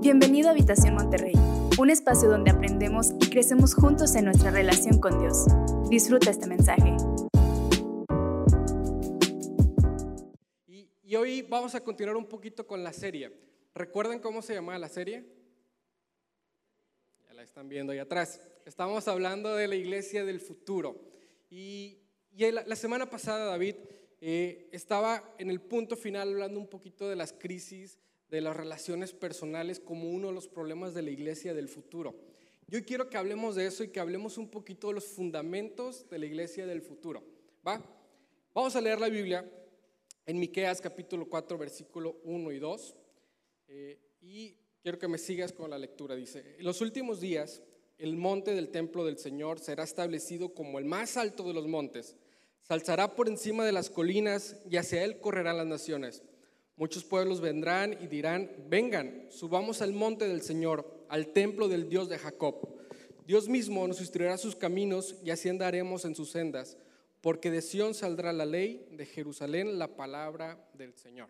Bienvenido a Habitación Monterrey, un espacio donde aprendemos y crecemos juntos en nuestra relación con Dios. Disfruta este mensaje. Y, hoy vamos a continuar un poquito con la serie. ¿Recuerdan cómo se llamaba la serie? Ya la están viendo ahí atrás. Estamos hablando de la iglesia del futuro. Y, y la, la semana pasada David eh, estaba en el punto final hablando un poquito de las crisis de las relaciones personales como uno de los problemas de la iglesia del futuro. Yo quiero que hablemos de eso y que hablemos un poquito de los fundamentos de la iglesia del futuro. ¿Va? Vamos a leer la Biblia en Miqueas capítulo 4, versículo 1 y 2. Eh, y quiero que me sigas con la lectura. Dice, en los últimos días el monte del templo del Señor será establecido como el más alto de los montes. Se alzará por encima de las colinas y hacia él correrán las naciones. Muchos pueblos vendrán y dirán, vengan, subamos al monte del Señor, al templo del Dios de Jacob. Dios mismo nos instruirá sus caminos y así andaremos en sus sendas, porque de Sión saldrá la ley, de Jerusalén la palabra del Señor.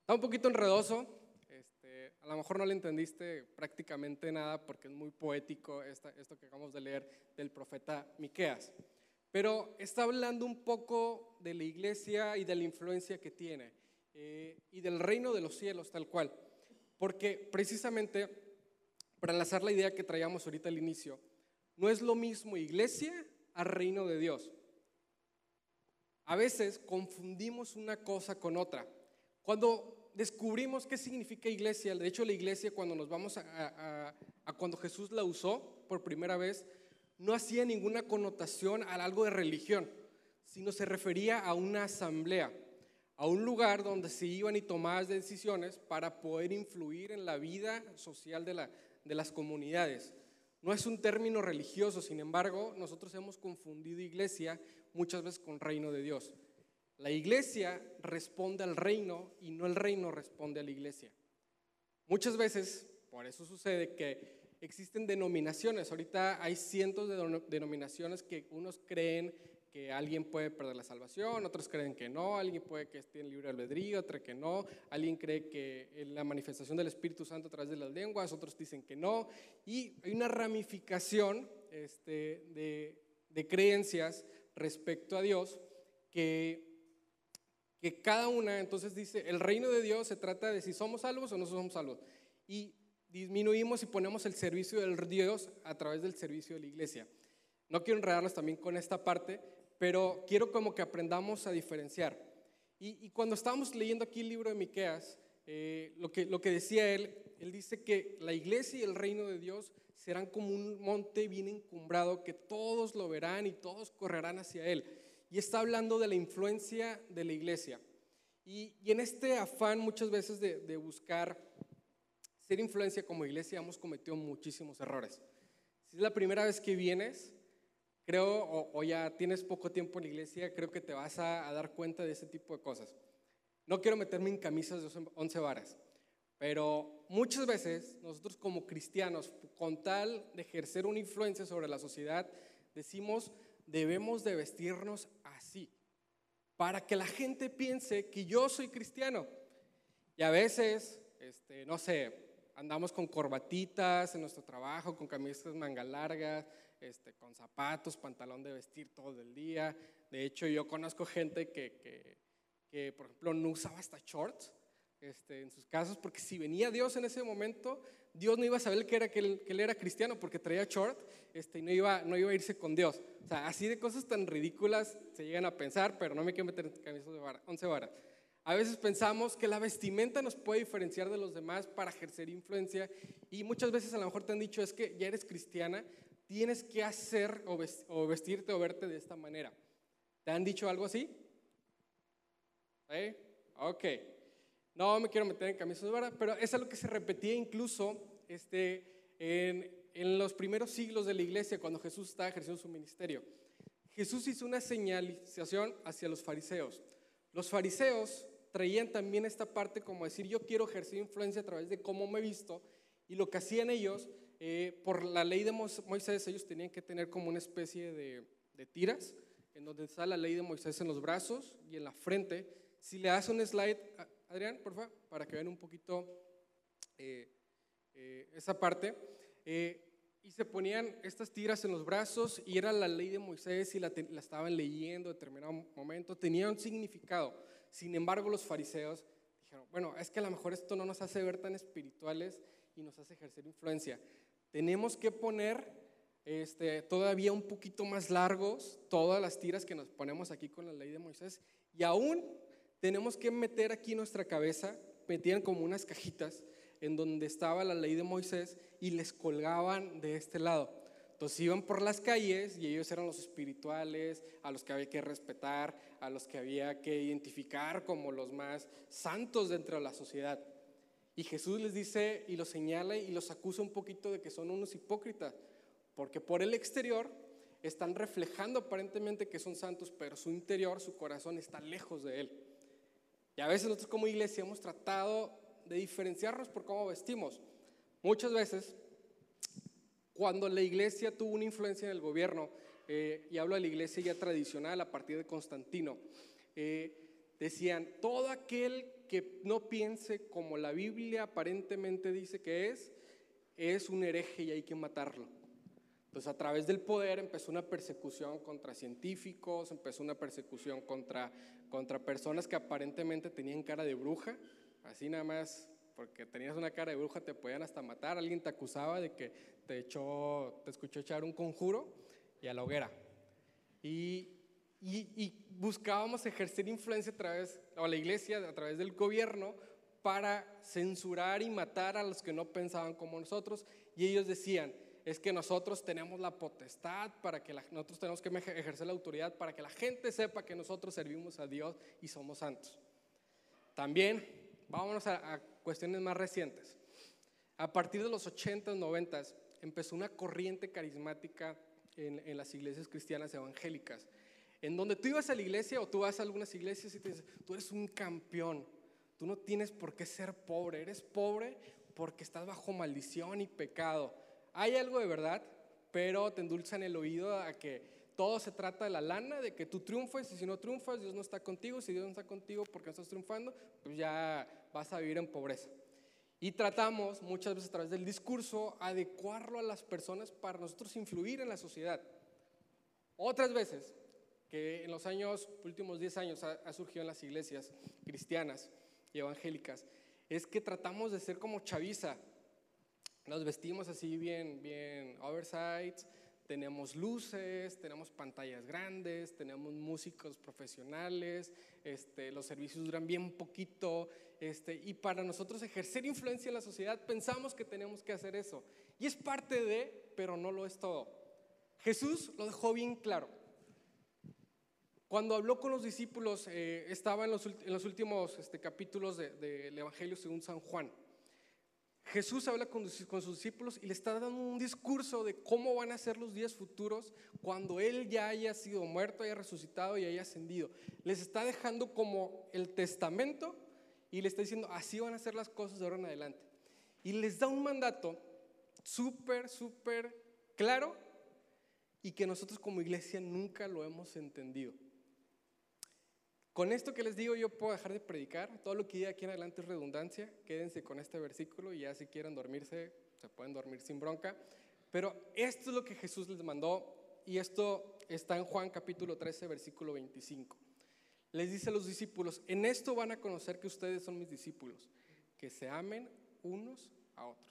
Está un poquito enredoso, este, a lo mejor no le entendiste prácticamente nada porque es muy poético esto que acabamos de leer del profeta Miqueas, pero está hablando un poco de la iglesia y de la influencia que tiene eh, y del reino de los cielos, tal cual. Porque precisamente, para enlazar la idea que traíamos ahorita al inicio, no es lo mismo iglesia a reino de Dios. A veces confundimos una cosa con otra. Cuando descubrimos qué significa iglesia, de hecho la iglesia cuando nos vamos a, a cuando Jesús la usó por primera vez, no hacía ninguna connotación a algo de religión, sino se refería a una asamblea a un lugar donde se iban y tomaban decisiones para poder influir en la vida social de, la, de las comunidades. No es un término religioso, sin embargo, nosotros hemos confundido iglesia muchas veces con reino de Dios. La iglesia responde al reino y no el reino responde a la iglesia. Muchas veces, por eso sucede que existen denominaciones. Ahorita hay cientos de denominaciones que unos creen que alguien puede perder la salvación, otros creen que no, alguien puede que esté en libre albedrío, otro que no, alguien cree que la manifestación del Espíritu Santo a través de las lenguas, otros dicen que no, y hay una ramificación este, de, de, creencias respecto a Dios que, que cada una entonces dice, el reino de Dios se trata de si somos salvos o no somos salvos, y disminuimos y ponemos el servicio del Dios a través del servicio de la iglesia. No quiero enredarnos también con esta parte, pero quiero como que aprendamos a diferenciar. Y, cuando estábamos leyendo aquí el libro de Miqueas, eh, lo, que, lo que decía él, él dice que la iglesia y el reino de Dios serán como un monte bien encumbrado, que todos lo verán y todos correrán hacia él. Y está hablando de la influencia de la iglesia. Y, en este afán muchas veces de, de buscar ser influencia como iglesia, hemos cometido muchísimos errores. Si es la primera vez que vienes, creo, o, ya tienes poco tiempo en la iglesia, creo que te vas a, dar cuenta de ese tipo de cosas. No quiero meterme en camisas de once varas, pero muchas veces nosotros como cristianos, con tal de ejercer una influencia sobre la sociedad, decimos, debemos de vestirnos así, para que la gente piense que yo soy cristiano. Y a veces, este, no sé, andamos con corbatitas en nuestro trabajo, con camisas manga largas, este, con zapatos, pantalón de vestir todo el día. De hecho, yo conozco gente que, que, por ejemplo, no usaba hasta shorts este, en sus casas, porque si venía Dios en ese momento, Dios no iba a saber que, era, que, él, que era cristiano porque traía short este, y no iba, no iba a irse con Dios. O sea, así de cosas tan ridículas se llegan a pensar, pero no me quiero meter en camisas de vara, once varas. A veces pensamos que la vestimenta nos puede diferenciar de los demás para ejercer influencia y muchas veces a lo mejor te han dicho es que ya eres cristiana, tienes que hacer o vestirte o verte de esta manera. ¿Te han dicho algo así? ¿Sí? Ok. No me quiero meter en camisas de vara, pero es algo que se repetía incluso este, en, en los primeros siglos de la iglesia, cuando Jesús estaba ejerciendo su ministerio. Jesús hizo una señalización hacia los fariseos. Los fariseos traían también esta parte como decir, yo quiero ejercer influencia a través de cómo me he visto, y lo que hacían ellos eh, por la ley de Moisés, ellos tenían que tener como una especie de, tiras, en donde está la ley de Moisés en los brazos y en la frente. Si le das un slide, Adrián, por favor, para que vean un poquito eh, eh, esa parte, eh, y se ponían estas tiras en los brazos y era la ley de Moisés y la, la estaban leyendo en determinado momento, tenía un significado. Sin embargo, los fariseos dijeron, bueno, es que a lo mejor esto no nos hace ver tan espirituales y nos hace ejercer influencia. Tenemos que poner este, todavía un poquito más largos todas las tiras que nos ponemos aquí con la ley de Moisés y aún tenemos que meter aquí nuestra cabeza, metían como unas cajitas en donde estaba la ley de Moisés y les colgaban de este lado. Entonces iban por las calles y ellos eran los espirituales, a los que había que respetar, a los que había que identificar como los más santos dentro de la sociedad. Y Jesús les dice y los señala y los acusa un poquito de que son unos hipócritas, porque por el exterior están reflejando aparentemente que son santos, pero su interior, su corazón está lejos de Él. Y a veces nosotros como iglesia hemos tratado de diferenciarnos por cómo vestimos. Muchas veces, cuando la iglesia tuvo una influencia en el gobierno, eh, y hablo de la iglesia ya tradicional a partir de Constantino, eh, decían, todo aquel que no piense como la Biblia aparentemente dice que es, es un hereje y hay que matarlo. Entonces a través del poder empezó una persecución contra científicos, empezó una persecución contra, contra personas que aparentemente tenían cara de bruja, así nada más, porque tenías una cara de bruja te podían hasta matar, alguien te acusaba de que te, echó, te escuchó echar un conjuro y a la hoguera. Y, y, buscábamos ejercer influencia a través, o la iglesia, a través del gobierno, para censurar y matar a los que no pensaban como nosotros. Y ellos decían, es que nosotros tenemos la potestad para que nosotros tenemos que ejercer la autoridad para que la gente sepa que nosotros servimos a Dios y somos santos. También, vámonos a, cuestiones más recientes. A partir de los 80s, 90 empezó una corriente carismática en, en, las iglesias cristianas evangélicas, en donde tú ibas a la iglesia o tú vas a algunas iglesias y te dices, tú eres un campeón, tú no tienes por qué ser pobre, eres pobre porque estás bajo maldición y pecado hay algo de verdad, pero te endulzan el oído a que todo se trata de la lana, de que tú triunfes y si no triunfas, Dios no está contigo. Si Dios no está contigo porque no estás triunfando, pues ya vas a vivir en pobreza. Y tratamos muchas veces a través del discurso adecuarlo a las personas para nosotros influir en la sociedad. Otras veces, que en los años, últimos 10 años ha, surgido en las iglesias cristianas y evangélicas, es que tratamos de ser como chaviza, nos vestimos así bien, bien oversight, tenemos luces, tenemos pantallas grandes, tenemos músicos profesionales, este, los servicios duran bien poquito, este, y para nosotros ejercer influencia en la sociedad pensamos que tenemos que hacer eso. Y es parte de, pero no lo es todo. Jesús lo dejó bien claro. Cuando habló con los discípulos, eh, estaba en los, en los últimos este, capítulos del de, Evangelio según San Juan. Jesús habla con, sus discípulos y le está dando un discurso de cómo van a ser los días futuros cuando Él ya haya sido muerto, haya resucitado y haya ascendido. Les está dejando como el testamento y le está diciendo, así van a ser las cosas de ahora en adelante. Y les da un mandato súper, súper claro y que nosotros como iglesia nunca lo hemos entendido. Con esto que les digo, yo puedo dejar de predicar. Todo lo que diga aquí en adelante es redundancia. Quédense con este versículo y ya si quieren dormirse, se pueden dormir sin bronca. Pero esto es lo que Jesús les mandó y esto está en Juan capítulo 13, versículo 25. Les dice a los discípulos, en esto van a conocer que ustedes son mis discípulos, que se amen unos a otros.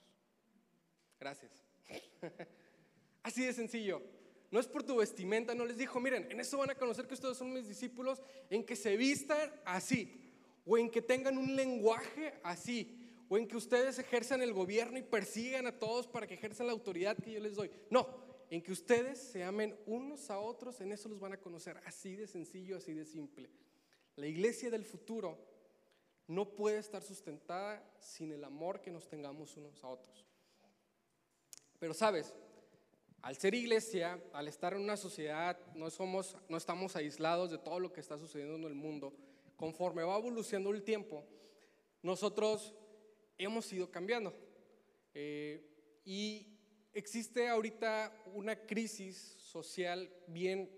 Gracias. Así de sencillo no es por tu vestimenta, no les dijo, miren, en eso van a conocer que ustedes son mis discípulos, en que se vistan así, o en que tengan un lenguaje así, o en que ustedes ejerzan el gobierno y persigan a todos para que ejerzan la autoridad que yo les doy. No, en que ustedes se amen unos a otros, en eso los van a conocer, así de sencillo, así de simple. La iglesia del futuro no puede estar sustentada sin el amor que nos tengamos unos a otros. Pero sabes, al ser iglesia, al estar en una sociedad, no, somos, no estamos aislados de todo lo que está sucediendo en el mundo. Conforme va evolucionando el tiempo, nosotros hemos ido cambiando. Eh, y existe ahorita una crisis social bien,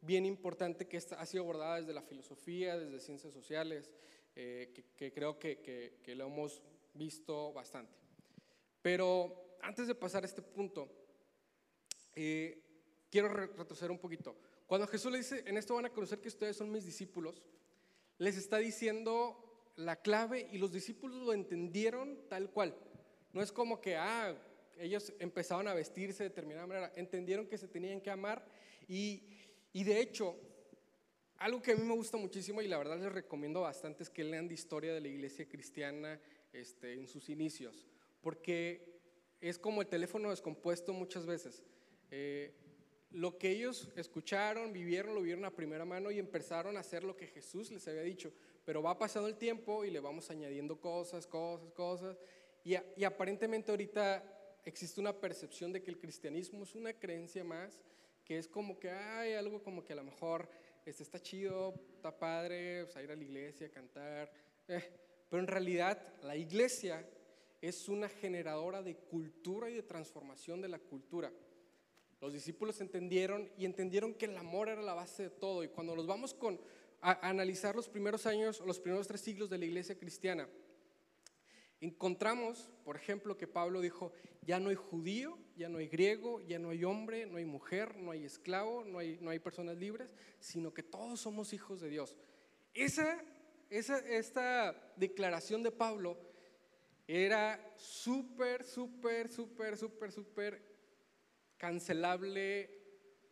bien importante que ha sido abordada desde la filosofía, desde ciencias sociales, eh, que, creo que, que, que lo hemos visto bastante. Pero antes de pasar a este punto, eh, quiero retroceder un poquito. Cuando Jesús le dice, en esto van a conocer que ustedes son mis discípulos, les está diciendo la clave y los discípulos lo entendieron tal cual. No es como que, ah, ellos empezaron a vestirse de determinada manera, entendieron que se tenían que amar y, y de hecho, algo que a mí me gusta muchísimo y la verdad les recomiendo bastante es que lean de historia de la iglesia cristiana este, en sus inicios, porque es como el teléfono descompuesto muchas veces. Eh, lo que ellos escucharon, vivieron, lo vieron a primera mano y empezaron a hacer lo que Jesús les había dicho. Pero va pasando el tiempo y le vamos añadiendo cosas, cosas, cosas. Y, aparentemente ahorita existe una percepción de que el cristianismo es una creencia más, que es como que hay algo como que a lo mejor este, está chido, está padre, pues, ir a la iglesia, cantar. Eh, pero en realidad la iglesia es una generadora de cultura y de transformación de la cultura. Los discípulos entendieron y entendieron que el amor era la base de todo. Y cuando nos vamos con, a, analizar los primeros años, los primeros tres siglos de la iglesia cristiana, encontramos, por ejemplo, que Pablo dijo, ya no hay judío, ya no hay griego, ya no hay hombre, no hay mujer, no hay esclavo, no hay, no hay personas libres, sino que todos somos hijos de Dios. Esa, esa, esta declaración de Pablo era súper, súper, súper, súper, súper cancelable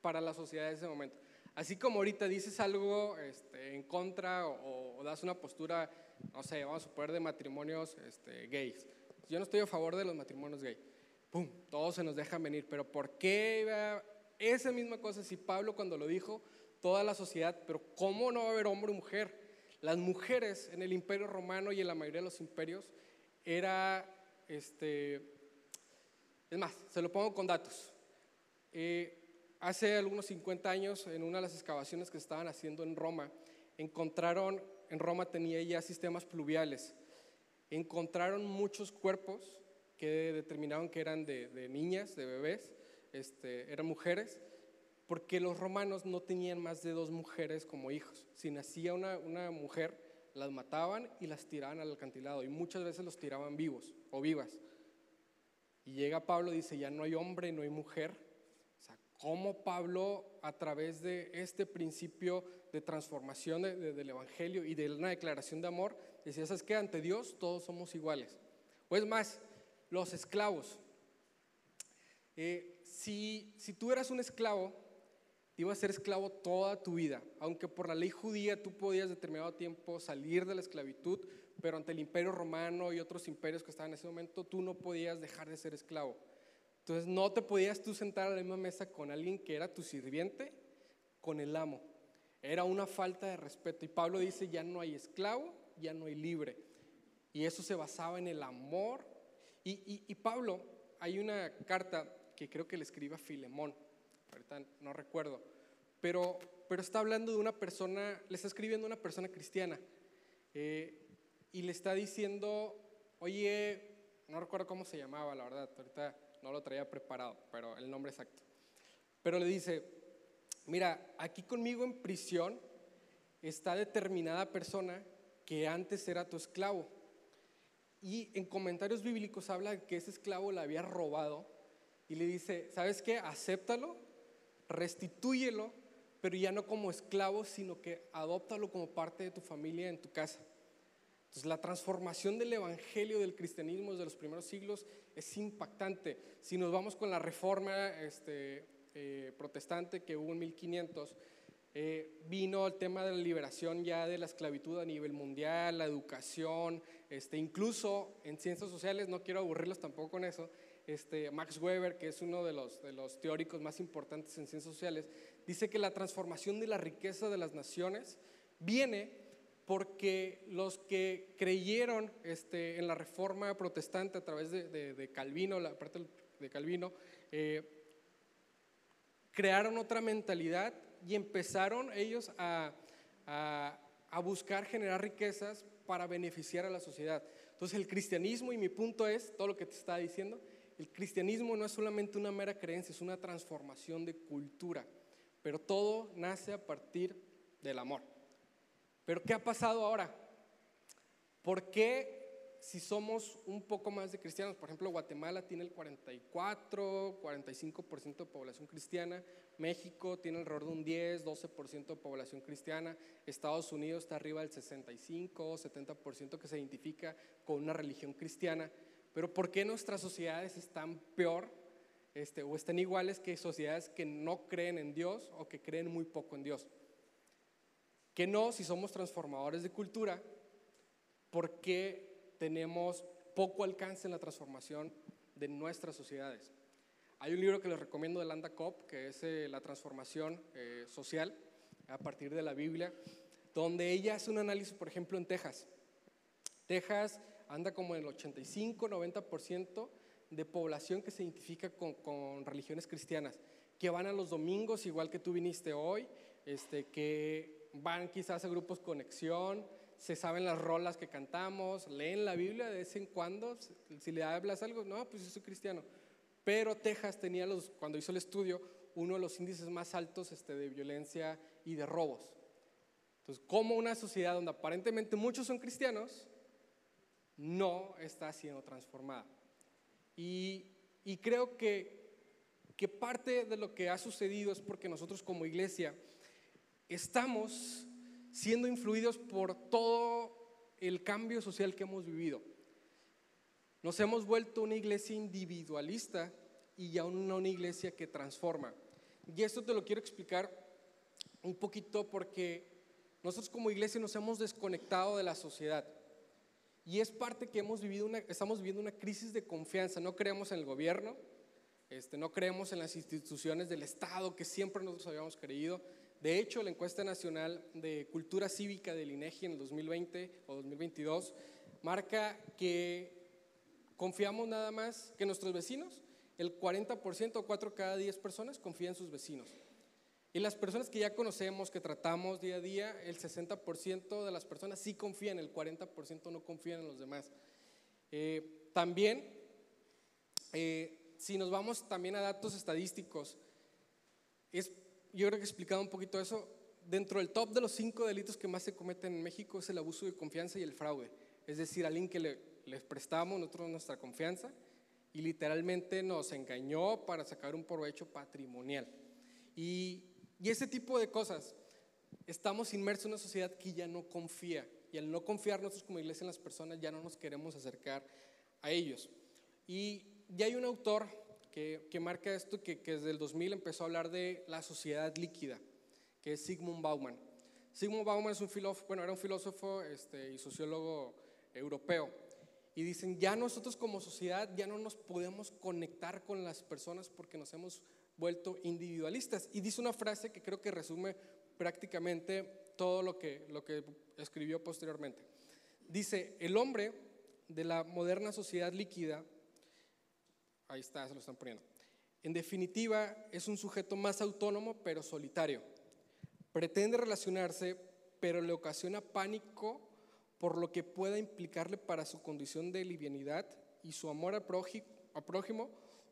para la sociedad de ese momento. Así como ahorita dices algo este, en contra o, das una postura, no sé, vamos a suponer de matrimonios este, gays. Yo no estoy a favor de los matrimonios gays. ¡Pum! Todos se nos dejan venir. Pero ¿por qué esa misma cosa si Pablo cuando lo dijo, toda la sociedad, pero ¿cómo no va a haber hombre o mujer? Las mujeres en el imperio romano y en la mayoría de los imperios era, este, es más, se lo pongo con datos. Eh, hace algunos 50 años, en una de las excavaciones que estaban haciendo en Roma, encontraron, en Roma tenía ya sistemas pluviales, encontraron muchos cuerpos que determinaron que eran de, niñas, de bebés, este, eran mujeres, porque los romanos no tenían más de dos mujeres como hijos. Si nacía una, una mujer, las mataban y las tiraban al acantilado, y muchas veces los tiraban vivos o vivas. Y llega Pablo y dice, ya no hay hombre, no hay mujer, cómo Pablo, a través de este principio de transformación del Evangelio y de una declaración de amor, decía, ¿sabes qué? Ante Dios todos somos iguales. O es más, los esclavos. Eh, si, si tú eras un esclavo, ibas a ser esclavo toda tu vida, aunque por la ley judía tú podías determinado tiempo salir de la esclavitud, pero ante el imperio romano y otros imperios que estaban en ese momento, tú no podías dejar de ser esclavo. Entonces no te podías tú sentar a la misma mesa con alguien que era tu sirviente, con el amo. Era una falta de respeto. Y Pablo dice, ya no hay esclavo, ya no hay libre. Y eso se basaba en el amor. Y, Pablo, hay una carta que creo que le escribe a Filemón, ahorita no recuerdo, pero, pero está hablando de una persona, le está escribiendo una persona cristiana. Eh, y le está diciendo, oye, no recuerdo cómo se llamaba, la verdad, ahorita no lo traía preparado, pero el nombre exacto. Pero le dice, mira, aquí conmigo en prisión está determinada persona que antes era tu esclavo. Y en comentarios bíblicos habla que ese esclavo le había robado y le dice, ¿sabes qué? Acéptalo, restitúyelo, pero ya no como esclavo, sino que adóptalo como parte de tu familia en tu casa. Entonces la transformación del evangelio del cristianismo desde los primeros siglos es impactante. Si nos vamos con la reforma este, eh, protestante que hubo en 1500, eh, vino el tema de la liberación ya de la esclavitud a nivel mundial, la educación, este, incluso en ciencias sociales, no quiero aburrirlos tampoco con eso, este, Max Weber, que es uno de los, de los teóricos más importantes en ciencias sociales, dice que la transformación de la riqueza de las naciones viene porque los que creyeron este, en la reforma protestante a través de, Calvino, la parte de Calvino, eh, crearon otra mentalidad y empezaron ellos a, buscar generar riquezas para beneficiar a la sociedad. Entonces el cristianismo, y mi punto es, todo lo que te estaba diciendo, el cristianismo no es solamente una mera creencia, es una transformación de cultura, pero todo nace a partir del amor. Pero ¿qué ha pasado ahora? ¿Por qué si somos un poco más de cristianos, por ejemplo, Guatemala tiene el 44, 45% de población cristiana, México tiene alrededor de un 10, 12% de población cristiana, Estados Unidos está arriba del 65, 70% que se identifica con una religión cristiana, pero ¿por qué nuestras sociedades están peor este, o están iguales que sociedades que no creen en Dios o que creen muy poco en Dios? Que no, si somos transformadores de cultura, ¿por qué tenemos poco alcance en la transformación de nuestras sociedades. Hay un libro que les recomiendo de Landa Cobb, que es eh, La transformación eh, social a partir de la Biblia, donde ella hace un análisis, por ejemplo, en Texas. Texas anda como el 85-90% de población que se identifica con, con, religiones cristianas, que van a los domingos, igual que tú viniste hoy, este, que van quizás a grupos conexión, se saben las rolas que cantamos, leen la Biblia de vez en cuando, si le hablas algo, no, pues yo soy cristiano. Pero Texas tenía, los, cuando hizo el estudio, uno de los índices más altos este, de violencia y de robos. Entonces, como una sociedad donde aparentemente muchos son cristianos, no está siendo transformada. Y, y creo que, que parte de lo que ha sucedido es porque nosotros como iglesia estamos siendo influidos por todo el cambio social que hemos vivido. Nos hemos vuelto una iglesia individualista y ya no una iglesia que transforma. Y esto te lo quiero explicar un poquito porque nosotros como iglesia nos hemos desconectado de la sociedad. Y es parte que hemos vivido una, estamos viviendo una crisis de confianza. No creemos en el gobierno, este, no creemos en las instituciones del Estado que siempre nosotros habíamos creído. De hecho, la encuesta nacional de cultura cívica del INEGI en el 2020 o 2022 marca que confiamos nada más que nuestros vecinos. El 40% o 4 cada 10 personas confían en sus vecinos. Y las personas que ya conocemos, que tratamos día a día, el 60% de las personas sí confían, el 40% no confían en los demás. Eh, también, eh, si nos vamos también a datos estadísticos, es yo creo que he explicado un poquito eso. Dentro del top de los cinco delitos que más se cometen en México es el abuso de confianza y el fraude. Es decir, alguien que le, les prestamos nosotros nuestra confianza y literalmente nos engañó para sacar un provecho patrimonial. Y, y ese tipo de cosas, estamos inmersos en una sociedad que ya no confía. Y al no confiar nosotros como iglesia en las personas, ya no nos queremos acercar a ellos. Y ya hay un autor que, marca esto, que, desde el 2000 empezó a hablar de la sociedad líquida, que es Sigmund Bauman. Sigmund Bauman es un filósofo, bueno, era un filósofo este, y sociólogo europeo. Y dicen, ya nosotros como sociedad ya no nos podemos conectar con las personas porque nos hemos vuelto individualistas. Y dice una frase que creo que resume prácticamente todo lo que, lo que escribió posteriormente. Dice, el hombre de la moderna sociedad líquida Ahí está, se lo están poniendo. En definitiva, es un sujeto más autónomo, pero solitario. Pretende relacionarse, pero le ocasiona pánico por lo que pueda implicarle para su condición de livianidad y su amor al prójimo,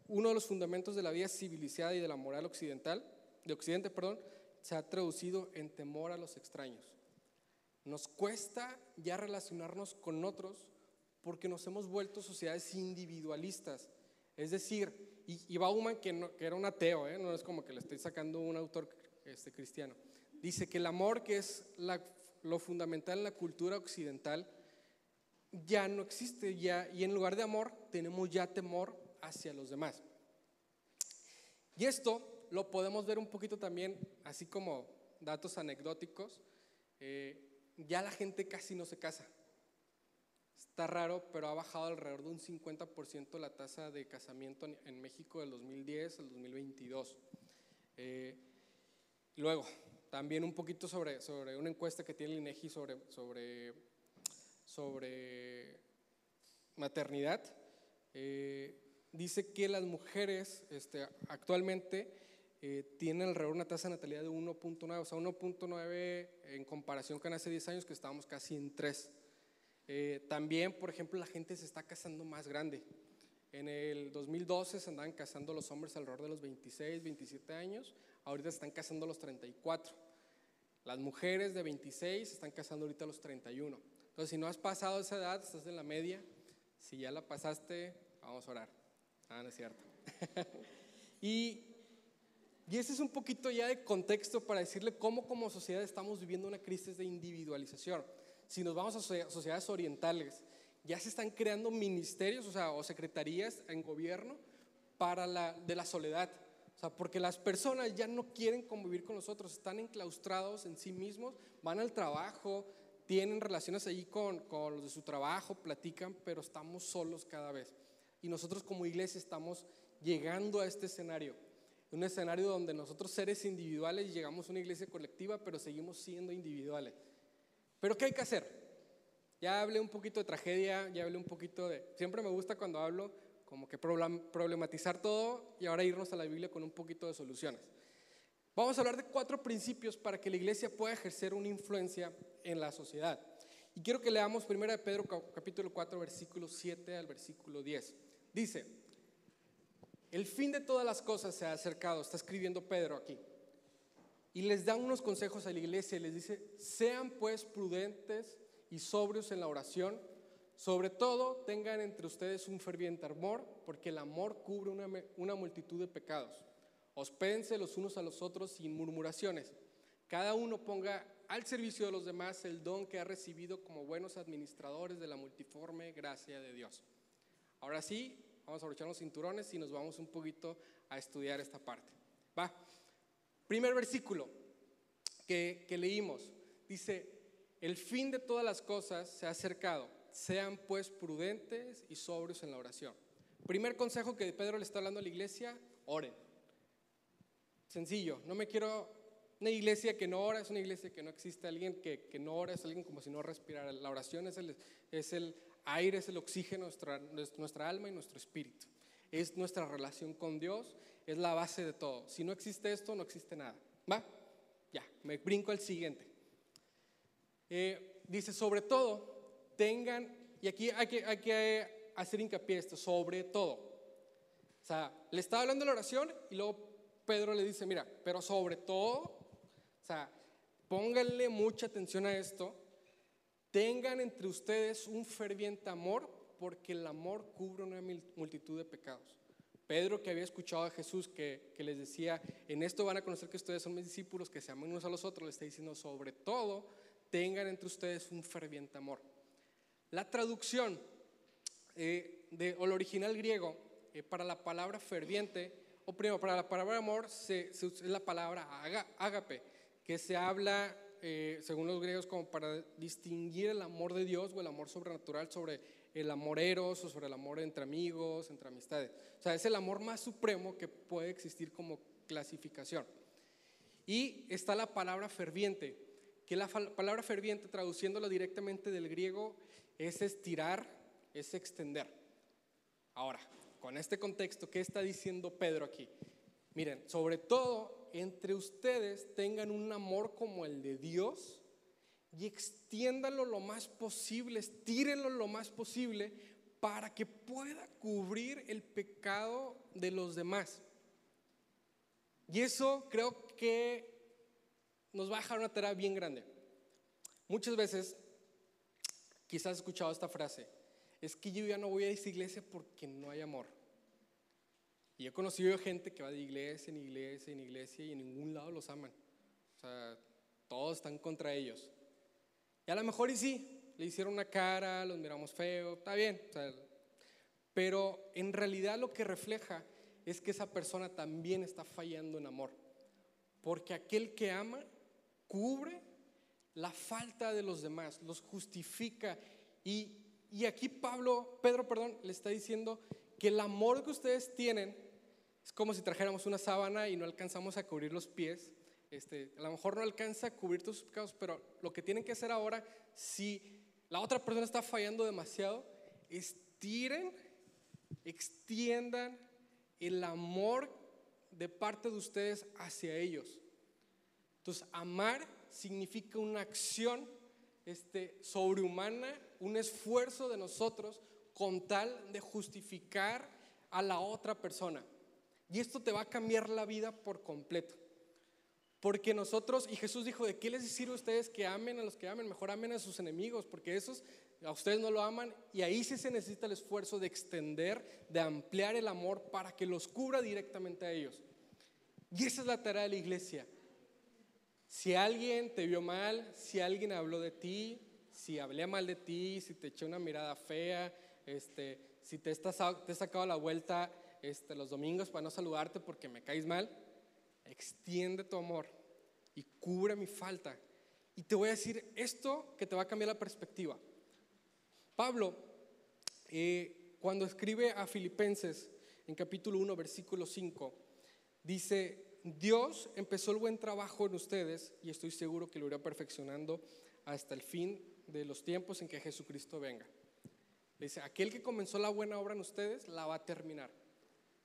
uno de los fundamentos de la vida civilizada y de la moral occidental, de Occidente, perdón, se ha traducido en temor a los extraños. Nos cuesta ya relacionarnos con otros porque nos hemos vuelto sociedades individualistas es decir, y, Bauman, que, era un ateo, ¿eh? no es como que le estoy sacando un autor este, cristiano, dice que el amor, que es lo fundamental en la cultura occidental, ya no existe, ya, y en lugar de amor tenemos ya temor hacia los demás. Y esto lo podemos ver un poquito también, así como datos anecdóticos, eh, ya la gente casi no se casa. Está raro, pero ha bajado alrededor de un 50% la tasa de casamiento en, México del 2010 al 2022. Eh, luego, también un poquito sobre, sobre una encuesta que tiene el INEGI sobre, sobre, sobre maternidad. Eh, dice que las mujeres este, actualmente eh, tienen alrededor una tasa de natalidad de 1.9, o sea, 1.9 en comparación con hace 10 años que estábamos casi en 3. Eh, también, por ejemplo, la gente se está casando más grande. En el 2012 se andaban casando los hombres alrededor de los 26, 27 años, ahorita se están casando a los 34. Las mujeres de 26 se están casando ahorita a los 31. Entonces, si no has pasado esa edad, estás en la media, Si ya la pasaste, vamos a orar. Ah, no es cierto. y, y ese es un poquito ya de contexto para decirle cómo como sociedad estamos viviendo una crisis de individualización. Si nos vamos a sociedades orientales, ya se están creando ministerios, o secretarías en gobierno para la, de la soledad. O sea, porque las personas ya no quieren convivir con nosotros, están enclaustrados en sí mismos, van al trabajo, tienen relaciones ahí con, con los de su trabajo, platican, pero estamos solos cada vez. Y nosotros como iglesia estamos llegando a este escenario, un escenario donde nosotros seres individuales llegamos a una iglesia colectiva, pero seguimos siendo individuales. Pero ¿qué hay que hacer? Ya hablé un poquito de tragedia, ya hablé un poquito de... Siempre me gusta cuando hablo como que problematizar todo y ahora irnos a la Biblia con un poquito de soluciones. Vamos a hablar de cuatro principios para que la iglesia pueda ejercer una influencia en la sociedad. Y quiero que leamos 1 de Pedro capítulo 4 versículo 7 al versículo 10. Dice, el fin de todas las cosas se ha acercado, está escribiendo Pedro aquí. Y les da unos consejos a la iglesia y les dice, sean pues prudentes y sobrios en la oración sobre todo, tengan entre ustedes un ferviente amor, porque el amor cubre una, multitud de pecados. Hospédense los unos a los otros sin murmuraciones. Cada uno ponga al servicio de los demás el don que ha recibido como buenos administradores de la multiforme gracia de Dios. Ahora sí, vamos a abrochar los cinturones y nos vamos un poquito a estudiar esta parte. Va. Primer versículo que, leímos. Dice, el fin de todas las cosas se ha acercado sean pues prudentes y sobrios en la oración. Primer consejo que Pedro le está hablando a la iglesia, oren. Sencillo, no me quiero una iglesia que no ora, es una iglesia que no existe, alguien que, que no ora es alguien como si no respirara. La oración es el, es el aire, es el oxígeno, nuestra, nuestra alma y nuestro espíritu. Es nuestra relación con Dios, es la base de todo. Si no existe esto, no existe nada. ¿Va? Ya, me brinco al siguiente. Eh, dice, sobre todo, tengan, y aquí hay que, hay que hacer hincapié esto, sobre todo. O sea, le estaba hablando la oración y luego Pedro le dice, mira, pero sobre todo, o sea, pónganle mucha atención a esto, tengan entre ustedes un ferviente amor, porque el amor cubre una multitud de pecados. Pedro, que había escuchado a Jesús que, que, les decía, en esto van a conocer que ustedes son mis discípulos, que se aman unos a los otros, le está diciendo, sobre todo, tengan entre ustedes un ferviente amor. La traducción eh, de, o el original griego eh, para la palabra ferviente, o primero, para la palabra amor, se, es la palabra ágape, que se habla, eh, según los griegos, como para distinguir el amor de Dios o el amor sobrenatural sobre el amor eros o sobre el amor entre amigos, entre amistades. O sea, es el amor más supremo que puede existir como clasificación. Y está la palabra ferviente, que la palabra ferviente, traduciéndola directamente del griego, es estirar, es extender. Ahora, con este contexto, ¿qué está diciendo Pedro aquí? Miren, sobre todo entre ustedes tengan un amor como el de Dios y extiéndanlo lo más posible, estírenlo lo más posible para que pueda cubrir el pecado de los demás. Y eso creo que nos va a dejar una tarea bien grande. Muchas veces Quizás has escuchado esta frase, es que yo ya no voy a esa iglesia porque no hay amor. Y he conocido gente que va de iglesia en iglesia en iglesia y en ningún lado los aman. O sea, todos están contra ellos. Y a lo mejor y sí, le hicieron una cara, los miramos feo, está bien. pero en realidad lo que refleja es que esa persona también está fallando en amor. Porque aquel que ama cubre la falta de los demás, los justifica. Y, y aquí Pablo, Pedro, perdón, le está diciendo que el amor que ustedes tienen es como si trajéramos una sábana y no alcanzamos a cubrir los pies. Este, a lo mejor no alcanza a cubrir tus pecados, pero lo que tienen que hacer ahora, si la otra persona está fallando demasiado, estiren, extiendan el amor de parte de ustedes hacia ellos. Entonces, amar significa una acción este, sobrehumana, un esfuerzo de nosotros con tal de justificar a la otra persona. Y esto te va a cambiar la vida por completo. Porque nosotros, y Jesús dijo, ¿de qué les sirve a ustedes que amen a los que amen? Mejor amen a sus enemigos, porque esos a ustedes no lo aman. Y ahí sí se necesita el esfuerzo de extender, de ampliar el amor para que los cubra directamente a ellos. Y esa es la tarea de la iglesia. Si alguien te vio mal, si alguien habló de ti, si hablé mal de ti, si te eché una mirada fea, este, si te, estás, te he sacado la vuelta este, los domingos para no saludarte porque me caes mal, extiende tu amor y cubre mi falta. Y te voy a decir esto que te va a cambiar la perspectiva. Pablo, eh, cuando escribe a Filipenses en capítulo 1, versículo 5, dice, Dios empezó el buen trabajo en ustedes y estoy seguro que lo irá perfeccionando hasta el fin de los tiempos en que Jesucristo venga. Dice, aquel que comenzó la buena obra en ustedes la va a terminar.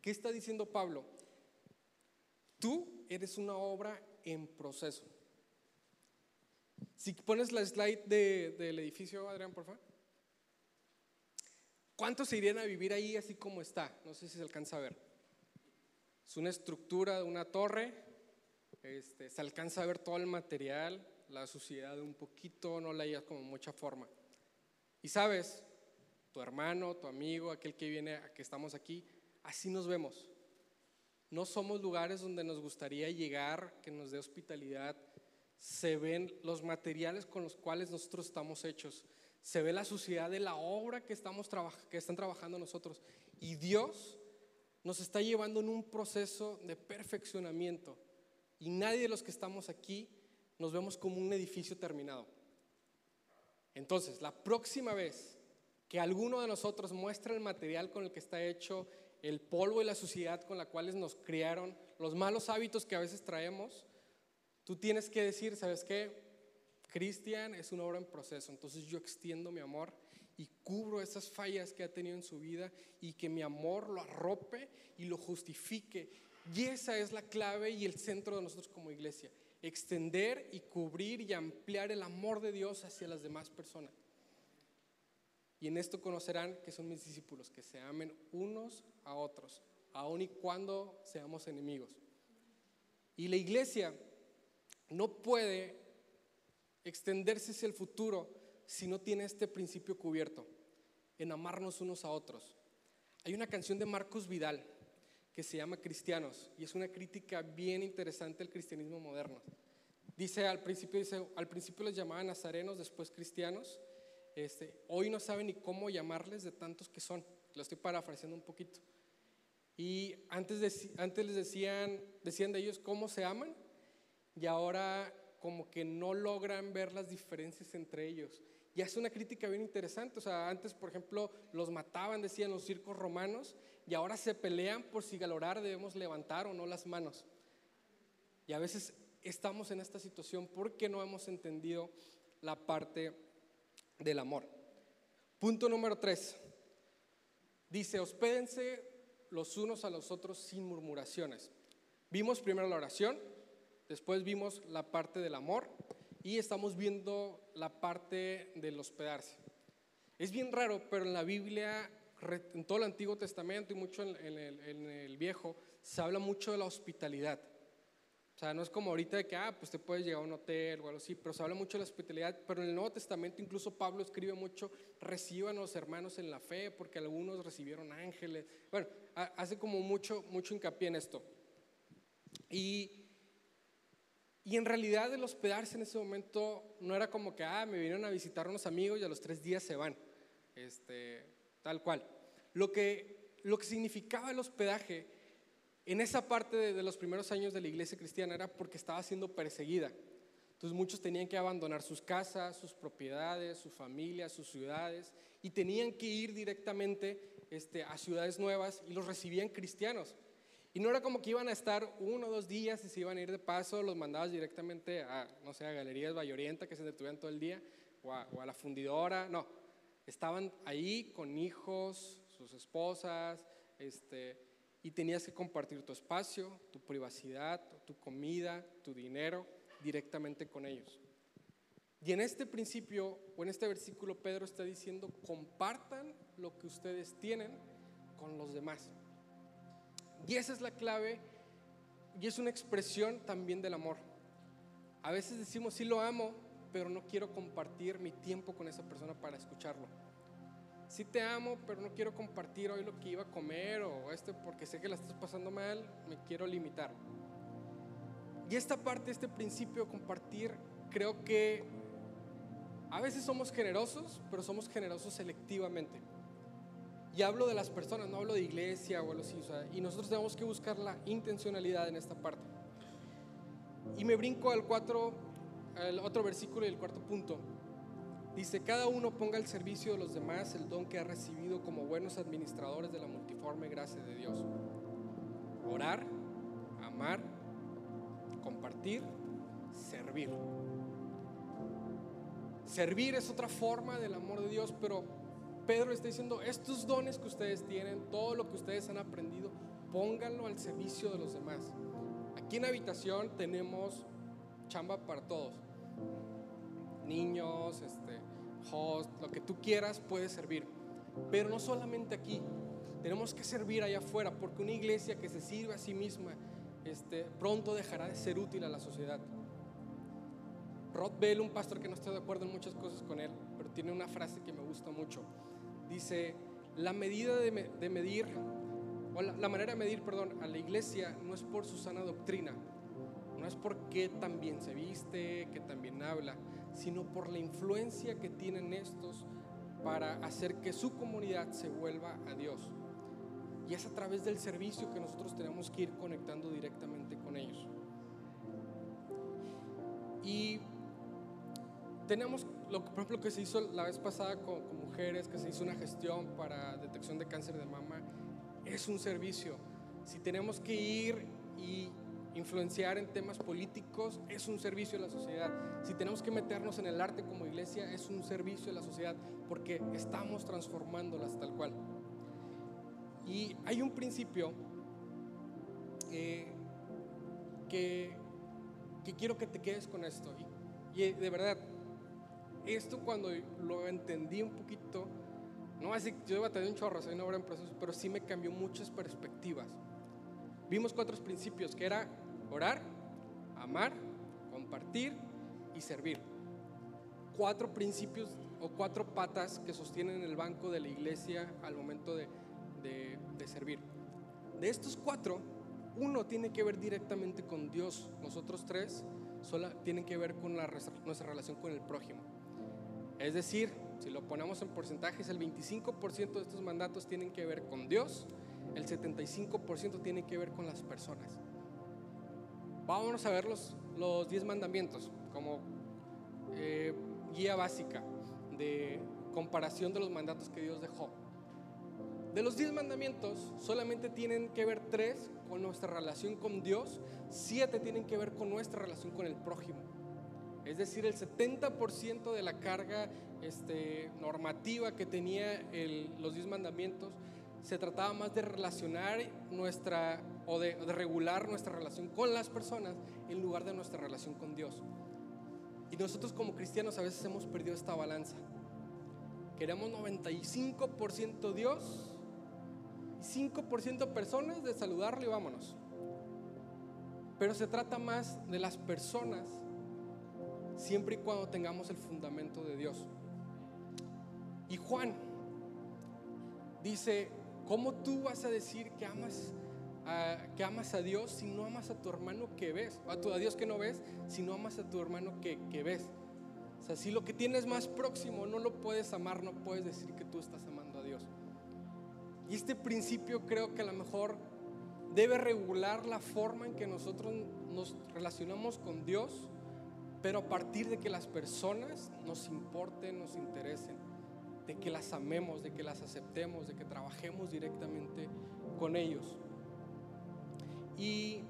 ¿Qué está diciendo Pablo? Tú eres una obra en proceso. Si pones la slide del edificio, Adrián, por favor. ¿Cuántos se irían a vivir ahí así como está? No sé si se alcanza a ver. Es una estructura de una torre. Este, se alcanza a ver todo el material, la suciedad de un poquito, no la hayas como mucha forma. Y sabes, tu hermano, tu amigo, aquel que viene que estamos aquí, así nos vemos. No somos lugares donde nos gustaría llegar, que nos dé hospitalidad. Se ven los materiales con los cuales nosotros estamos hechos. Se ve la suciedad de la obra que, estamos que están trabajando nosotros. Y Dios nos está llevando en un proceso de perfeccionamiento. Y nadie de los que estamos aquí nos vemos como un edificio terminado. Entonces, la próxima vez que alguno de nosotros muestra el material con el que está hecho, el polvo y la suciedad con la cuales nos criaron, los malos hábitos que a veces traemos, tú tienes que decir, ¿sabes qué? Cristian es una obra en proceso, entonces yo extiendo mi amor y cubro esas fallas que ha tenido en su vida y que mi amor lo arrope y lo justifique. Y esa es la clave y el centro de nosotros como iglesia, extender y cubrir y ampliar el amor de Dios hacia las demás personas. Y en esto conocerán que son mis discípulos, que se amen unos a otros, aun y cuando seamos enemigos. Y la iglesia no puede extenderse hacia el futuro si no tiene este principio cubierto, en amarnos unos a otros. Hay una canción de Marcos Vidal que se llama Cristianos y es una crítica bien interesante al cristianismo moderno. Dice al principio, dice, al principio los llamaban nazarenos, después cristianos este, hoy no saben ni cómo llamarles de tantos que son. Lo estoy parafraseando un poquito. Y antes, antes les decían, decían de ellos cómo se aman y ahora como que no logran ver las diferencias entre ellos. Y es una crítica bien interesante. O sea, antes, por ejemplo, los mataban, decían los circos romanos, y ahora se pelean por si galorar debemos levantar o no las manos. Y a veces estamos en esta situación porque no hemos entendido la parte del amor. Punto número tres. Dice, hospédense los unos a los otros sin murmuraciones. Vimos primero la oración, después vimos la parte del amor y estamos viendo la parte del hospedarse. Es bien raro, pero en la Biblia, en todo el Antiguo Testamento y mucho en, el, en el Viejo, se habla mucho de la hospitalidad. Sea, no es como ahorita de que, ah, pues te puedes llegar a un hotel o algo así, pero se habla mucho de la hospitalidad, pero en el Nuevo Testamento incluso Pablo escribe mucho, reciban a los hermanos en la fe, porque algunos recibieron ángeles. Bueno, hace como mucho, mucho hincapié en esto. Y, y en realidad el hospedarse en ese momento no era como que, ah, me vinieron a visitar unos amigos y a los tres días se van, este, tal cual. Lo que, lo que significaba el hospedaje en esa parte de, los primeros años de la iglesia cristiana era porque estaba siendo perseguida. Entonces muchos tenían que abandonar sus casas, sus propiedades, sus familias, sus ciudades y tenían que ir directamente este, a ciudades nuevas y los recibían cristianos. Y no era como que iban a estar uno o dos días y se iban a ir de paso, los mandabas directamente a, no sé, a Galerías Vallorienta que se detuvieran todo el día o a, o a la fundidora, no. Estaban ahí con hijos, sus esposas, este, y tenías que compartir tu espacio, tu privacidad, tu comida, tu dinero directamente con ellos. Y en este principio o en este versículo Pedro está diciendo, compartan lo que ustedes tienen con los demás. Y esa es la clave y es una expresión también del amor. A veces decimos, sí lo amo, pero no quiero compartir mi tiempo con esa persona para escucharlo. Sí te amo, pero no quiero compartir hoy lo que iba a comer o este porque sé que la estás pasando mal, me quiero limitar. Y esta parte, este principio compartir, creo que a veces somos generosos, pero somos generosos selectivamente. Y hablo de las personas, no hablo de iglesia o algo así. y nosotros tenemos que buscar la intencionalidad en esta parte. Y me brinco al, cuatro, al otro versículo y el cuarto punto. Dice, cada uno ponga al servicio de los demás el don que ha recibido como buenos administradores de la multiforme gracia de Dios. Orar, amar, compartir, servir. Servir es otra forma del amor de Dios, pero Pedro está diciendo, estos dones que ustedes tienen, todo lo que ustedes han aprendido, pónganlo al servicio de los demás. Aquí en habitación tenemos chamba para todos. Niños, este, host, lo que tú quieras puede servir. Pero no solamente aquí, tenemos que servir allá afuera, porque una iglesia que se sirve a sí misma este, pronto dejará de ser útil a la sociedad. Rod Bell, un pastor que no estoy de acuerdo en muchas cosas con él, pero tiene una frase que me gusta mucho. Dice, la medida de, medir, o la, manera de medir, perdón, a la iglesia no es por su sana doctrina, no es por qué tan bien se viste, que tan bien habla, sino por la influencia que tienen estos para hacer que su comunidad se vuelva a Dios. Y es a través del servicio que nosotros tenemos que ir conectando directamente con ellos. Y tenemos, lo, por ejemplo, que se hizo la vez pasada con, mujeres, que se hizo una gestión para detección de cáncer de mama, es un servicio. Si tenemos que ir y influenciar en temas políticos, es un servicio a la sociedad. Si tenemos que meternos en el arte como iglesia, es un servicio a la sociedad, porque estamos transformándolas tal cual. Y hay un principio eh, que, que, quiero que te quedes con esto. Y, y de verdad, esto cuando lo entendí un poquito, no así yo tener un chorro, soy una obra en proceso, pero sí me cambió muchas perspectivas. Vimos cuatro principios, que era orar, amar, compartir y servir. Cuatro principios o cuatro patas que sostienen el banco de la iglesia al momento de, de servir. De estos cuatro, uno tiene que ver directamente con Dios. Nosotros tres solo tienen que ver con la, nuestra relación con el prójimo. Es decir, si lo ponemos en porcentajes, el 25% de estos mandatos tienen que ver con Dios, el 75% tiene que ver con las personas. Vámonos a ver los, los 10 mandamientos como eh, guía básica de comparación de los mandatos que Dios dejó. De los 10 mandamientos, solamente tienen que ver 3 con nuestra relación con Dios, 7 tienen que ver con nuestra relación con el prójimo. Es decir, el 70% de la carga este, normativa que tenía los 10 mandamientos se trataba más de relacionar nuestra o de, regular nuestra relación con las personas en lugar de nuestra relación con Dios. Y nosotros como cristianos a veces hemos perdido esta balanza. Queremos 95% Dios y 5% personas de saludarle y vámonos. Pero se trata más de las personas siempre y cuando tengamos el fundamento de Dios. Y Juan dice, ¿cómo tú vas a decir que amas a, que amas a Dios si no amas a tu hermano que ves? A, tu, a Dios que no ves, si no amas a tu hermano que, que ves. O sea, si lo que tienes más próximo no lo puedes amar, no puedes decir que tú estás amando a Dios. Y este principio creo que a lo mejor debe regular la forma en que nosotros nos relacionamos con Dios pero a partir de que las personas nos importen, nos interesen, de que las amemos, de que las aceptemos, de que trabajemos directamente con ellos. Y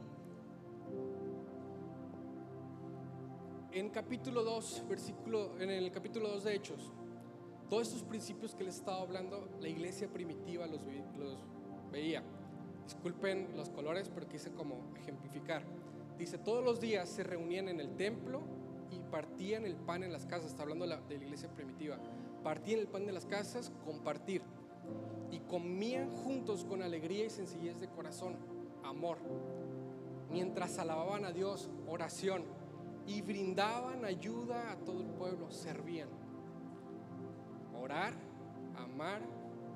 en capítulo 2, versículo, en el capítulo 2 de Hechos, todos estos principios que les estaba hablando, la iglesia primitiva los, veía. Disculpen los colores, pero quise como ejemplificar. Dice, todos los días se reunían en el templo y partían el pan en las casas, está hablando de la, de la iglesia primitiva, partían el pan de las casas, compartir, y comían juntos con alegría y sencillez de corazón, amor, mientras alababan a Dios, oración, y brindaban ayuda a todo el pueblo, servían. Orar, amar,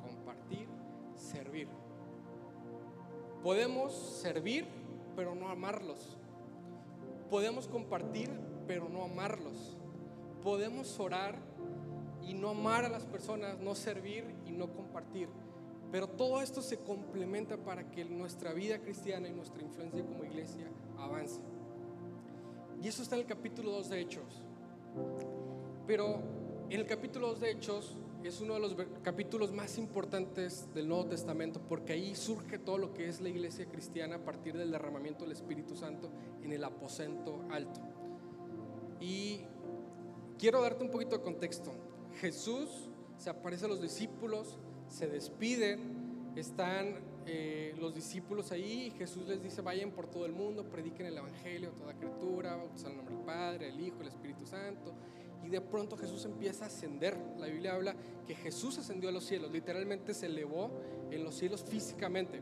compartir, servir. Podemos servir, pero no amarlos. Podemos compartir, pero no amarlos. Podemos orar y no amar a las personas, no servir y no compartir. Pero todo esto se complementa para que nuestra vida cristiana y nuestra influencia como iglesia avance. Y eso está en el capítulo 2 de Hechos. Pero en el capítulo 2 de Hechos es uno de los capítulos más importantes del Nuevo Testamento porque ahí surge todo lo que es la iglesia cristiana a partir del derramamiento del Espíritu Santo en el aposento alto. Y quiero darte un poquito de contexto. Jesús se aparece a los discípulos, se despiden, están eh, los discípulos ahí y Jesús les dice, vayan por todo el mundo, prediquen el Evangelio a toda criatura, bautizan el nombre del Padre, el Hijo, el Espíritu Santo. Y de pronto Jesús empieza a ascender. La Biblia habla que Jesús ascendió a los cielos, literalmente se elevó en los cielos físicamente.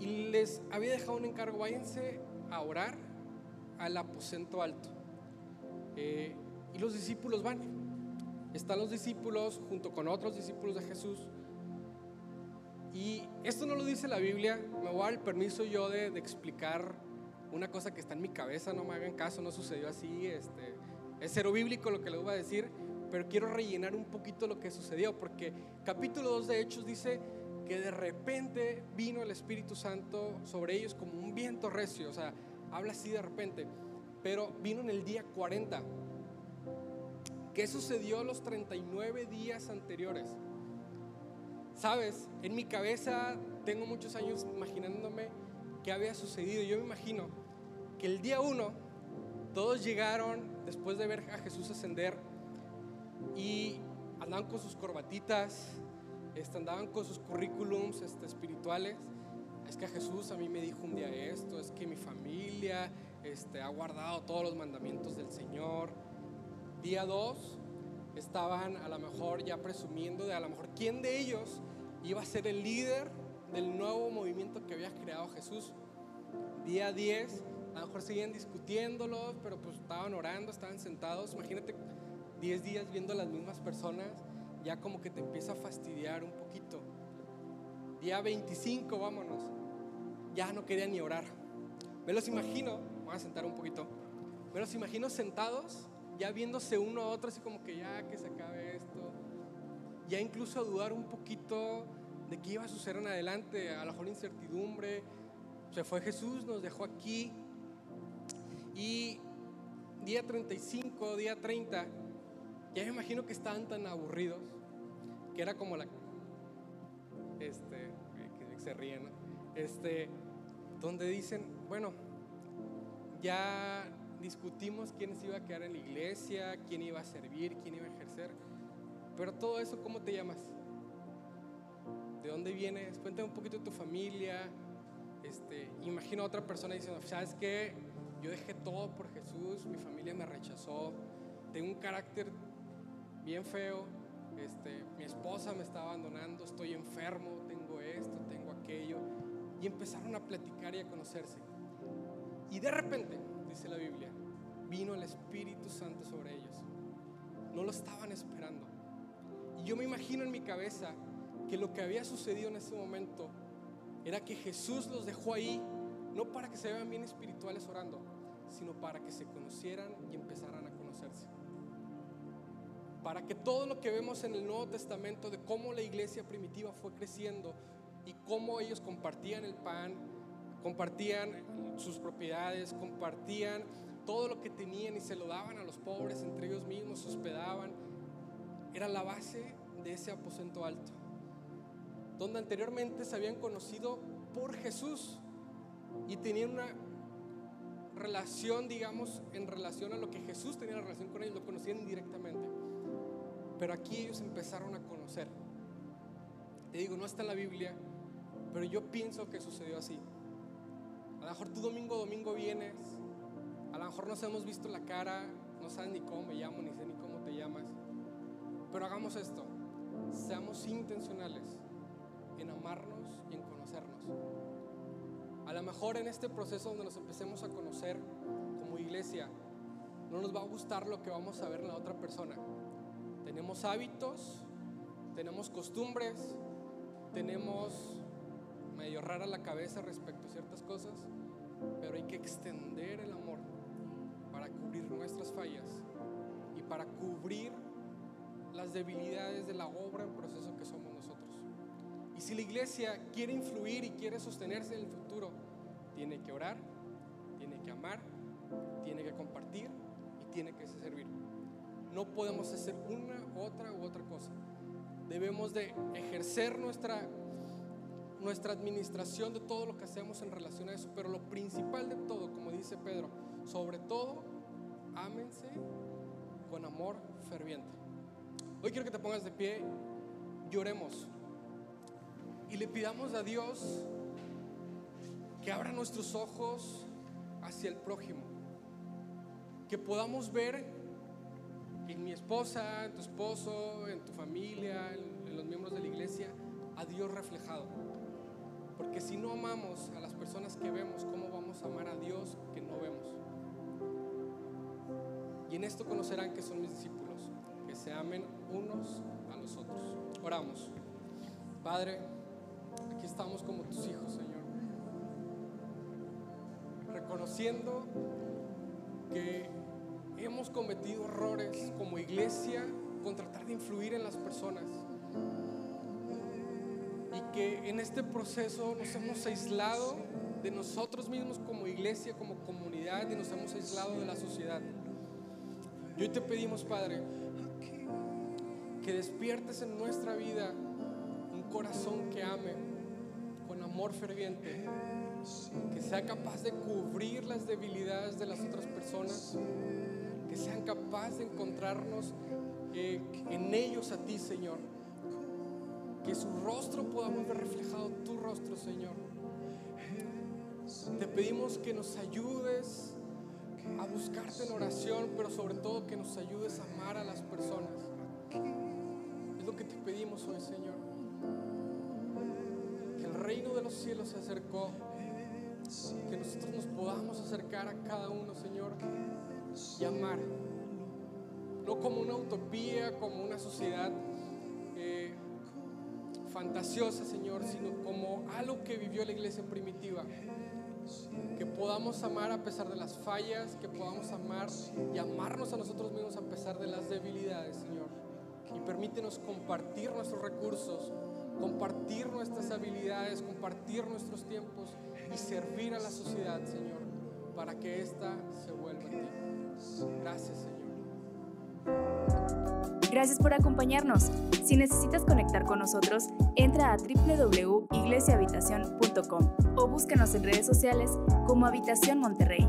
Y les había dejado un encargo, váyanse a orar al aposento alto. Eh, y los discípulos van. Están los discípulos junto con otros discípulos de Jesús. Y esto no lo dice la Biblia, me voy a dar el permiso yo de, explicar una cosa que está en mi cabeza, no me hagan caso, no sucedió así, este, es cero bíblico lo que les voy a decir, pero quiero rellenar un poquito lo que sucedió, porque capítulo 2 de Hechos dice que de repente vino el Espíritu Santo sobre ellos como un viento recio, o sea, habla así de repente, pero vino en el día 40. ¿Qué sucedió los 39 días anteriores? Sabes, en mi cabeza tengo muchos años imaginándome qué había sucedido. Yo me imagino que el día 1 todos llegaron después de ver a Jesús ascender y andaban con sus corbatitas, este, andaban con sus currículums este, espirituales. Es que Jesús a mí me dijo un día esto, es que mi familia este, ha guardado todos los mandamientos del Señor Día 2 estaban a lo mejor ya presumiendo de a lo mejor quién de ellos iba a ser el líder del nuevo movimiento que había creado Jesús. Día 10, a lo mejor seguían discutiéndolos, pero pues estaban orando, estaban sentados. Imagínate 10 días viendo las mismas personas, ya como que te empieza a fastidiar un poquito. Día 25, vámonos. Ya no querían ni orar. Me los imagino, voy a sentar un poquito. Me los imagino sentados ya viéndose uno a otro, así como que ya que se acabe esto, ya incluso a dudar un poquito de qué iba a suceder en adelante, a lo mejor incertidumbre. Se fue Jesús, nos dejó aquí. Y día 35, día 30, ya me imagino que estaban tan aburridos que era como la. Este, que se ríen, ¿no? Este, donde dicen, bueno, ya discutimos quién se iba a quedar en la iglesia, quién iba a servir, quién iba a ejercer. Pero todo eso, ¿cómo te llamas? ¿De dónde vienes? Cuéntame un poquito de tu familia. Este, imagino a otra persona diciendo, ¿sabes qué? Yo dejé todo por Jesús, mi familia me rechazó, tengo un carácter bien feo, este, mi esposa me está abandonando, estoy enfermo, tengo esto, tengo aquello. Y empezaron a platicar y a conocerse. Y de repente, dice la Biblia, vino el Espíritu Santo sobre ellos. No lo estaban esperando. Y yo me imagino en mi cabeza que lo que había sucedido en ese momento era que Jesús los dejó ahí, no para que se vean bien espirituales orando, sino para que se conocieran y empezaran a conocerse. Para que todo lo que vemos en el Nuevo Testamento de cómo la iglesia primitiva fue creciendo y cómo ellos compartían el pan, compartían sus propiedades, compartían todo lo que tenían y se lo daban a los pobres entre ellos mismos, se hospedaban. Era la base de ese aposento alto, donde anteriormente se habían conocido por Jesús y tenían una relación, digamos, en relación a lo que Jesús tenía relación con ellos, lo conocían indirectamente. Pero aquí ellos empezaron a conocer. Te digo, no está en la Biblia, pero yo pienso que sucedió así. A lo mejor tú domingo domingo vienes, a lo mejor nos hemos visto la cara, no sabes ni cómo me llamo, ni sé ni cómo te llamas. Pero hagamos esto, seamos intencionales en amarnos y en conocernos. A lo mejor en este proceso donde nos empecemos a conocer como iglesia, no nos va a gustar lo que vamos a ver en la otra persona. Tenemos hábitos, tenemos costumbres, tenemos medio rara la cabeza respecto a ciertas cosas, pero hay que extender el amor para cubrir nuestras fallas y para cubrir las debilidades de la obra en proceso que somos nosotros. Y si la iglesia quiere influir y quiere sostenerse en el futuro, tiene que orar, tiene que amar, tiene que compartir y tiene que servir. No podemos hacer una, otra u otra cosa. Debemos de ejercer nuestra nuestra administración de todo lo que hacemos en relación a eso, pero lo principal de todo, como dice Pedro, sobre todo, ámense con amor ferviente. Hoy quiero que te pongas de pie, lloremos y le pidamos a Dios que abra nuestros ojos hacia el prójimo, que podamos ver en mi esposa, en tu esposo, en tu familia, en los miembros de la iglesia, a Dios reflejado. Porque si no amamos a las personas que vemos, ¿cómo vamos a amar a Dios que no vemos? Y en esto conocerán que son mis discípulos, que se amen unos a los otros. Oramos. Padre, aquí estamos como tus hijos, Señor. Reconociendo que hemos cometido errores como iglesia con tratar de influir en las personas que en este proceso nos hemos aislado de nosotros mismos como iglesia, como comunidad y nos hemos aislado de la sociedad. Y hoy te pedimos, Padre, que despiertes en nuestra vida un corazón que ame con amor ferviente, que sea capaz de cubrir las debilidades de las otras personas, que sean capaces de encontrarnos eh, en ellos a ti, Señor que su rostro podamos ver reflejado tu rostro, Señor. Te pedimos que nos ayudes a buscarte en oración, pero sobre todo que nos ayudes a amar a las personas. Es lo que te pedimos hoy, Señor. Que el reino de los cielos se acercó. Que nosotros nos podamos acercar a cada uno, Señor, y amar. No como una utopía, como una sociedad fantasiosa, Señor, sino como algo que vivió la iglesia primitiva. Que podamos amar a pesar de las fallas, que podamos amar y amarnos a nosotros mismos a pesar de las debilidades, Señor. Y permítenos compartir nuestros recursos, compartir nuestras habilidades, compartir nuestros tiempos y servir a la sociedad, Señor, para que ésta se vuelva a ti. Gracias, Señor. Gracias por acompañarnos. Si necesitas conectar con nosotros, entra a www.iglesiahabitación.com o búscanos en redes sociales como Habitación Monterrey.